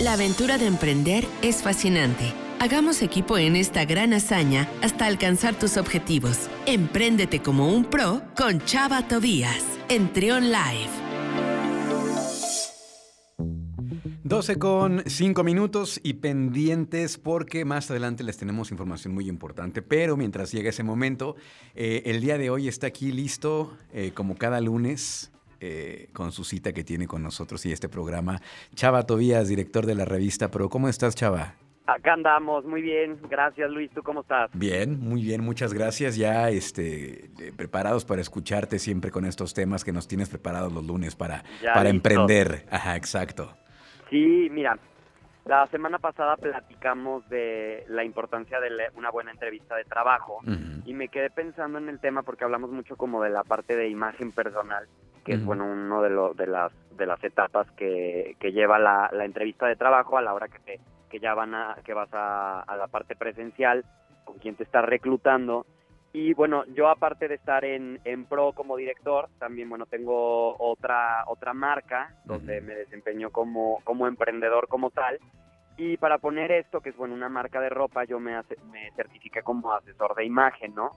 La aventura de emprender es fascinante. Hagamos equipo en esta gran hazaña hasta alcanzar tus objetivos. Empréndete como un pro con Chava Tobías en Trion Live. 12 con 5 minutos y pendientes porque más adelante les tenemos información muy importante. Pero mientras llega ese momento, eh, el día de hoy está aquí listo, eh, como cada lunes, eh, con su cita que tiene con nosotros y este programa. Chava Tobías, director de la revista Pero ¿Cómo estás, Chava? Acá andamos, muy bien. Gracias, Luis. ¿Tú cómo estás? Bien, muy bien, muchas gracias. Ya este, eh, preparados para escucharte siempre con estos temas que nos tienes preparados los lunes para, para emprender. Ajá, exacto. Sí, mira, la semana pasada platicamos de la importancia de una buena entrevista de trabajo y me quedé pensando en el tema porque hablamos mucho como de la parte de imagen personal, que es bueno uno de, de las de las etapas que, que lleva la, la, entrevista de trabajo a la hora que te que ya van a que vas a, a la parte presencial con quien te está reclutando y bueno, yo aparte de estar en, en Pro como director, también bueno, tengo otra otra marca donde me desempeño como, como emprendedor como tal. Y para poner esto, que es bueno, una marca de ropa, yo me, me certifiqué como asesor de imagen, ¿no?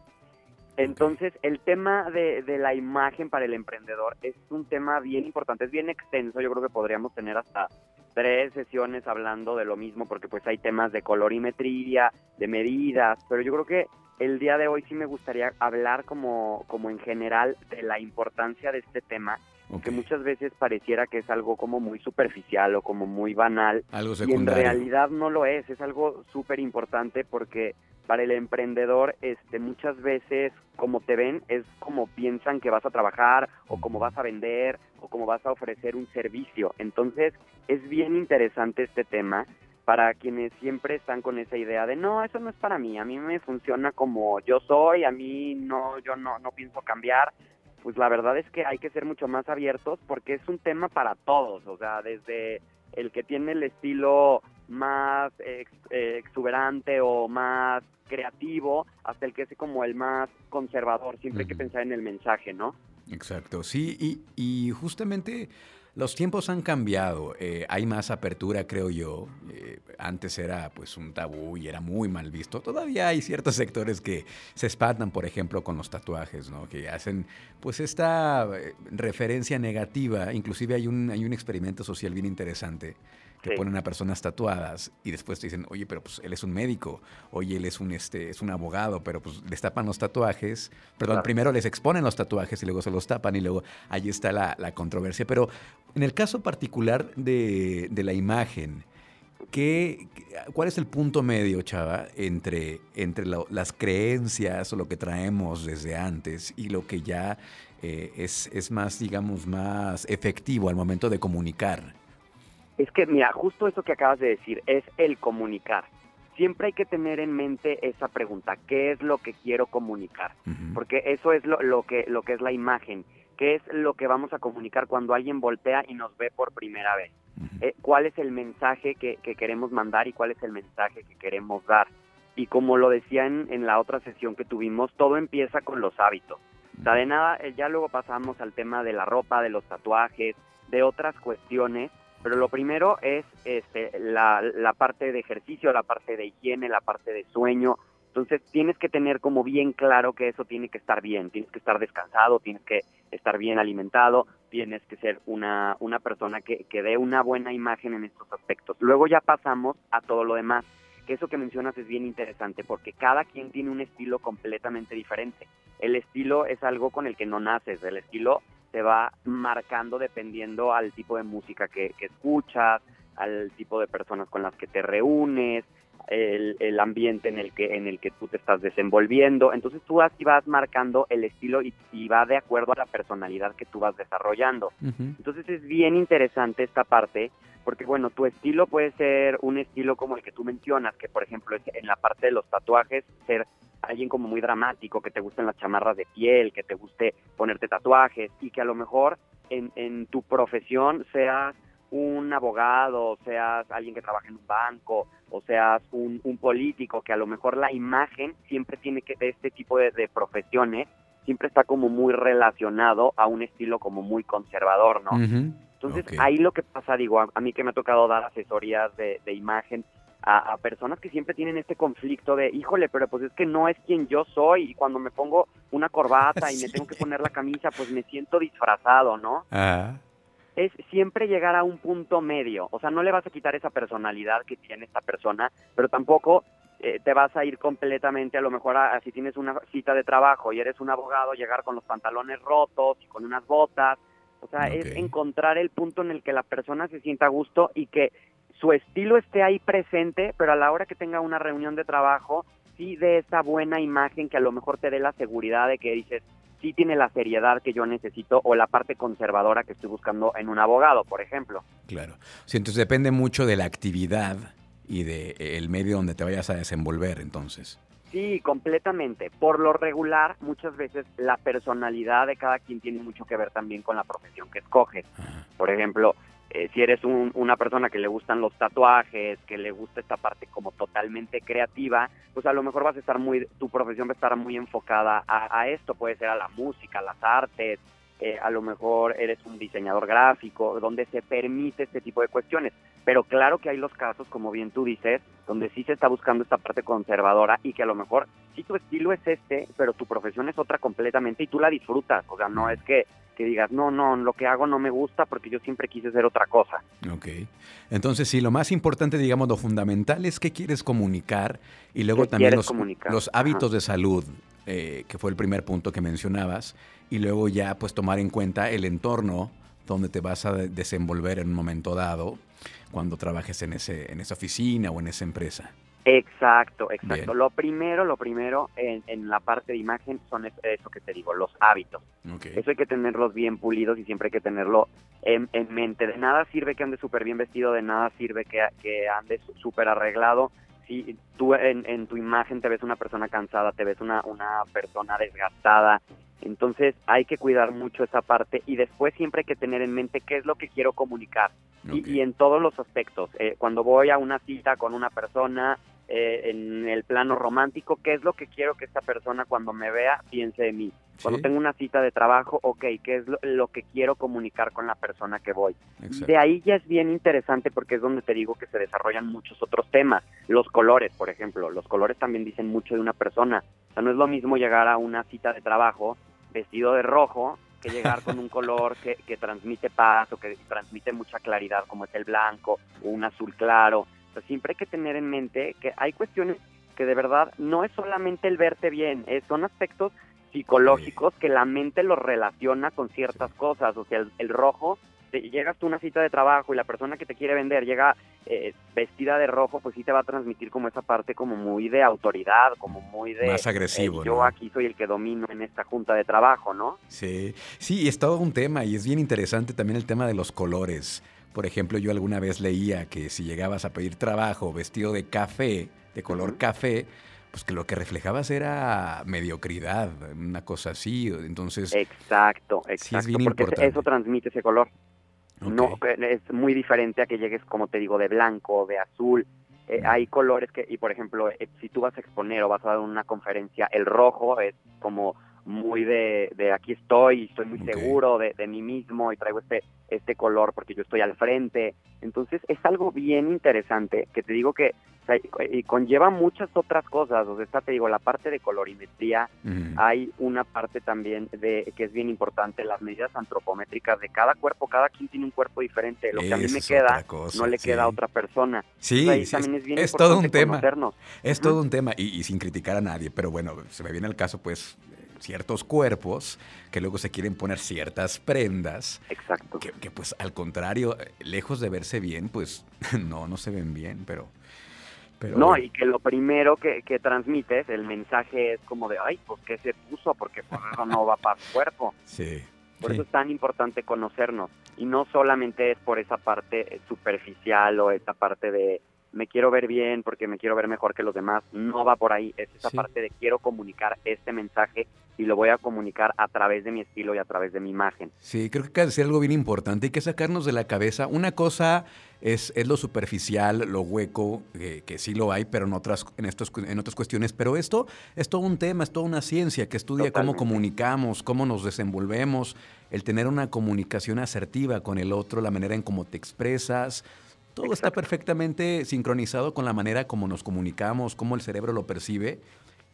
Entonces, el tema de, de, la imagen para el emprendedor es un tema bien importante, es bien extenso, yo creo que podríamos tener hasta tres sesiones hablando de lo mismo, porque pues hay temas de colorimetría, de medidas, pero yo creo que el día de hoy sí me gustaría hablar como, como en general de la importancia de este tema, que muchas veces pareciera que es algo como muy superficial o como muy banal. Algo Y en realidad no lo es, es algo súper importante porque para el emprendedor este muchas veces como te ven es como piensan que vas a trabajar o como vas a vender o como vas a ofrecer un servicio. Entonces es bien interesante este tema para quienes siempre están con esa idea de no, eso no es para mí, a mí me funciona como yo soy, a mí no, yo no, no pienso cambiar, pues la verdad es que hay que ser mucho más abiertos porque es un tema para todos, o sea, desde el que tiene el estilo más exuberante o más creativo hasta el que es como el más conservador, siempre hay que pensar en el mensaje, ¿no? Exacto, sí, y, y justamente los tiempos han cambiado, eh, hay más apertura, creo yo. Antes era pues un tabú y era muy mal visto. Todavía hay ciertos sectores que se espantan, por ejemplo, con los tatuajes, ¿no? Que hacen pues esta eh, referencia negativa. Inclusive hay un, hay un experimento social bien interesante que ponen a personas tatuadas y después te dicen, oye, pero pues él es un médico, oye, él es un, este, es un abogado, pero pues les tapan los tatuajes, perdón, primero les exponen los tatuajes y luego se los tapan y luego ahí está la, controversia. Pero en el caso particular de, la imagen, ¿qué, ¿cuál es el punto medio, Chava, entre, entre las creencias o lo que traemos desde antes y lo que ya eh, es, es más, digamos, más efectivo al momento de comunicar? Es que, mira, justo eso que acabas de decir es el comunicar. Siempre hay que tener en mente esa pregunta, ¿qué es lo que quiero comunicar? Porque eso es lo, lo, que, lo que es la imagen, ¿qué es lo que vamos a comunicar cuando alguien voltea y nos ve por primera vez? Eh, ¿Cuál es el mensaje que, que, queremos mandar y cuál es el mensaje que queremos dar? Y como lo decía en, en la otra sesión que tuvimos, todo empieza con los hábitos. O sea, de nada, eh, ya luego pasamos al tema de la ropa, de los tatuajes, de otras cuestiones pero lo primero es este, la, la parte de ejercicio, la parte de higiene, la parte de sueño. Entonces tienes que tener como bien claro que eso tiene que estar bien, tienes que estar descansado, tienes que estar bien alimentado, tienes que ser una, una persona que, que dé una buena imagen en estos aspectos. Luego ya pasamos a todo lo demás, que eso que mencionas es bien interesante porque cada quien tiene un estilo completamente diferente. El estilo es algo con el que no naces, el estilo te va marcando dependiendo al tipo de música que, escuchas, al tipo de personas con las que te reúnes, el, ambiente en el que en el que tú te estás desenvolviendo. Entonces tú así vas marcando el estilo y, va de acuerdo a la personalidad que tú vas desarrollando. Entonces es bien interesante esta parte porque bueno, tu estilo puede ser un estilo como el que tú mencionas, que por ejemplo es en la parte de los tatuajes ser alguien como muy dramático, que te gusten las chamarras de piel, que te guste ponerte tatuajes y que a lo mejor en, en tu profesión seas un abogado, seas alguien que trabaja en un banco, o seas un, un político, que a lo mejor la imagen siempre tiene que, de este tipo de, de profesiones, siempre está como muy relacionado a un estilo como muy conservador, ¿no? Entonces ahí lo que pasa, digo, a, mí que me ha tocado dar asesorías de, imagen a, personas que siempre tienen este conflicto de, híjole, pero pues es que no es quien yo soy y cuando me pongo una corbata y me tengo que poner la camisa, pues me siento disfrazado, ¿no? Es siempre llegar a un punto medio, o sea, no le vas a quitar esa personalidad que tiene esta persona, pero tampoco eh, te vas a ir completamente, a lo mejor a, si tienes una cita de trabajo y eres un abogado, llegar con los pantalones rotos y con unas botas, o sea, es encontrar el punto en el que la persona se sienta a gusto y que su estilo esté ahí presente, pero a la hora que tenga una reunión de trabajo, sí de esa buena imagen que a lo mejor te dé la seguridad de que dices, sí tiene la seriedad que yo necesito o la parte conservadora que estoy buscando en un abogado, por ejemplo. Claro. Sí, entonces depende mucho de la actividad y del el medio donde te vayas a desenvolver, entonces. Sí, completamente. Por lo regular, muchas veces la personalidad de cada quien tiene mucho que ver también con la profesión que escoges. Por ejemplo, eh, si eres una persona que le gustan los tatuajes, que le gusta esta parte como totalmente creativa, pues a lo mejor vas a estar muy, tu profesión va a estar muy enfocada a, esto, puede ser a la música, a las artes, eh, a lo mejor eres un diseñador gráfico, donde se permite este tipo de cuestiones. Pero claro que hay los casos, como bien tú dices, donde sí se está buscando esta parte conservadora y que a lo mejor sí tu estilo es este, pero tu profesión es otra completamente y tú la disfrutas. O sea, no es que, que digas, no, no, lo que hago no me gusta porque yo siempre quise ser otra cosa. Ok. Entonces, sí, lo más importante, digamos, lo fundamental es qué quieres comunicar y luego también los, los hábitos de salud, eh, que fue el primer punto que mencionabas, y luego ya pues tomar en cuenta el entorno donde te vas a desenvolver en un momento dado cuando trabajes en, ese, en esa oficina o en esa empresa. Exacto, exacto. Lo primero, lo primero en, en, la parte de imagen son eso, que te digo, los hábitos. Eso hay que tenerlos bien pulidos y siempre hay que tenerlo en, en mente. De nada sirve que andes súper bien vestido, de nada sirve que, que andes súper arreglado. Si tú en, en, tu imagen te ves una persona cansada, te ves una, una persona desgastada, entonces hay que cuidar mucho esa parte y después siempre hay que tener en mente qué es lo que quiero comunicar. Y, en todos los aspectos. Eh, cuando voy a una cita con una persona, eh, en el plano romántico, qué es lo que quiero que esta persona cuando me vea piense de mí. Cuando tengo una cita de trabajo, ok, qué es lo, que quiero comunicar con la persona que voy. De ahí ya es bien interesante porque es donde te digo que se desarrollan muchos otros temas. Los colores, por ejemplo, los colores también dicen mucho de una persona. O sea, no es lo mismo llegar a una cita de trabajo vestido de rojo que llegar con un color que, que transmite paz o que transmite mucha claridad como es el blanco o un azul claro. Siempre hay que tener en mente que hay cuestiones que de verdad no es solamente el verte bien, son aspectos psicológicos que la mente los relaciona con ciertas cosas. O sea, el rojo llegas tú a una cita de trabajo y la persona que te quiere vender llega eh, vestida de rojo, pues sí te va a transmitir como esa parte como muy de autoridad, como muy de... Más agresivo, eh, Yo aquí soy el que domino en esta junta de trabajo, ¿no? Sí, sí, es todo un tema y es bien interesante también el tema de los colores. Por ejemplo, yo alguna vez leía que si llegabas a pedir trabajo vestido de café, de color café, pues que lo que reflejabas era mediocridad, una cosa así. Entonces. Exacto, exacto. porque eso transmite ese color. No, es muy diferente a que llegues, como te digo, de blanco, de azul. Eh, hay colores que, y por ejemplo, eh, si tú vas a exponer o vas a dar una conferencia, el rojo es como muy de, de aquí estoy, estoy muy seguro de, de, mí mismo y traigo este, este color porque yo estoy al frente. Entonces es algo bien interesante que te digo que y conlleva muchas otras cosas. O sea, está, te digo, la parte de colorimetría, hay una parte también de que es bien importante, las medidas antropométricas de cada cuerpo, cada quien tiene un cuerpo diferente. Lo que a mí me queda, no le queda a otra persona. Sí, es, todo un tema. Es todo un tema, y, sin criticar a nadie, pero bueno, se me viene el caso, pues, ciertos cuerpos que luego se quieren poner ciertas prendas. Exacto. Que, que, pues al contrario, lejos de verse bien, pues no, no se ven bien, pero no, y que lo primero que, que, transmites, el mensaje es como de, ay, pues qué se puso, porque por eso no va para su cuerpo. Sí. Por eso es tan importante conocernos. Y no solamente es por esa parte superficial o esa parte de me quiero ver bien porque me quiero ver mejor que los demás. No va por ahí. Es esa parte de quiero comunicar este mensaje y lo voy a comunicar a través de mi estilo y a través de mi imagen. Sí, creo que es algo bien importante. Hay que sacarnos de la cabeza. Una cosa es, es lo superficial, lo hueco, que sí lo hay, pero en otras, en, estos, en otras cuestiones. Pero esto es todo un tema, es toda una ciencia que estudia cómo comunicamos, cómo nos desenvolvemos el tener una comunicación asertiva con el otro, la manera en cómo te expresas, todo está perfectamente sincronizado con la manera como nos comunicamos, cómo el cerebro lo percibe.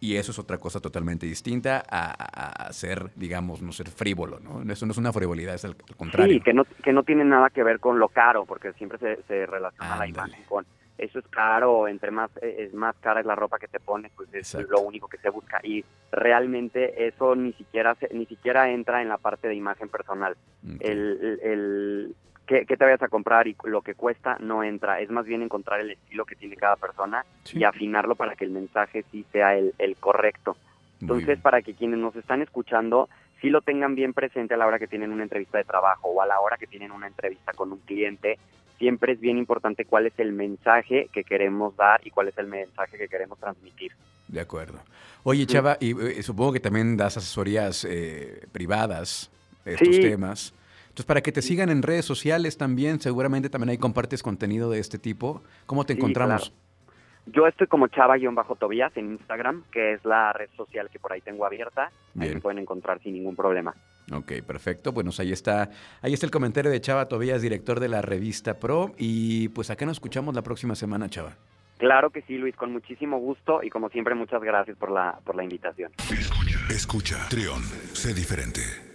Y eso es otra cosa totalmente distinta a, ser, digamos, no ser frívolo, ¿no? Eso no es una frivolidad, es el, contrario. Sí, que no, que no tiene nada que ver con lo caro, porque siempre se, se relaciona la imagen con eso es caro, entre más eh, es más cara es la ropa que te pones, pues es lo único que se busca y realmente eso ni siquiera ni siquiera entra en la parte de imagen personal. El, el, que, te vayas a comprar y lo que cuesta no entra, es más bien encontrar el estilo que tiene cada persona y afinarlo para que el mensaje sí sea el, el correcto. Entonces, para que quienes nos están escuchando sí lo tengan bien presente a la hora que tienen una entrevista de trabajo o a la hora que tienen una entrevista con un cliente, siempre es bien importante cuál es el mensaje que queremos dar y cuál es el mensaje que queremos transmitir. De acuerdo. Oye, Chava, y eh, supongo que también das asesorías eh, privadas de estos temas. Entonces, para que te sigan en redes sociales también, seguramente también ahí compartes contenido de este tipo. ¿Cómo te encontramos? Yo estoy como chava-tobías en Instagram, que es la red social que por ahí tengo abierta. Ahí me pueden encontrar sin ningún problema. Ok, perfecto. Bueno, ahí está, ahí está el comentario de Chava Tobías, director de la revista Pro. Y pues acá nos escuchamos la próxima semana, Chava. Claro que sí, Luis, con muchísimo gusto y como siempre muchas gracias por la, por la invitación. Escucha, escucha, Trión, sé diferente.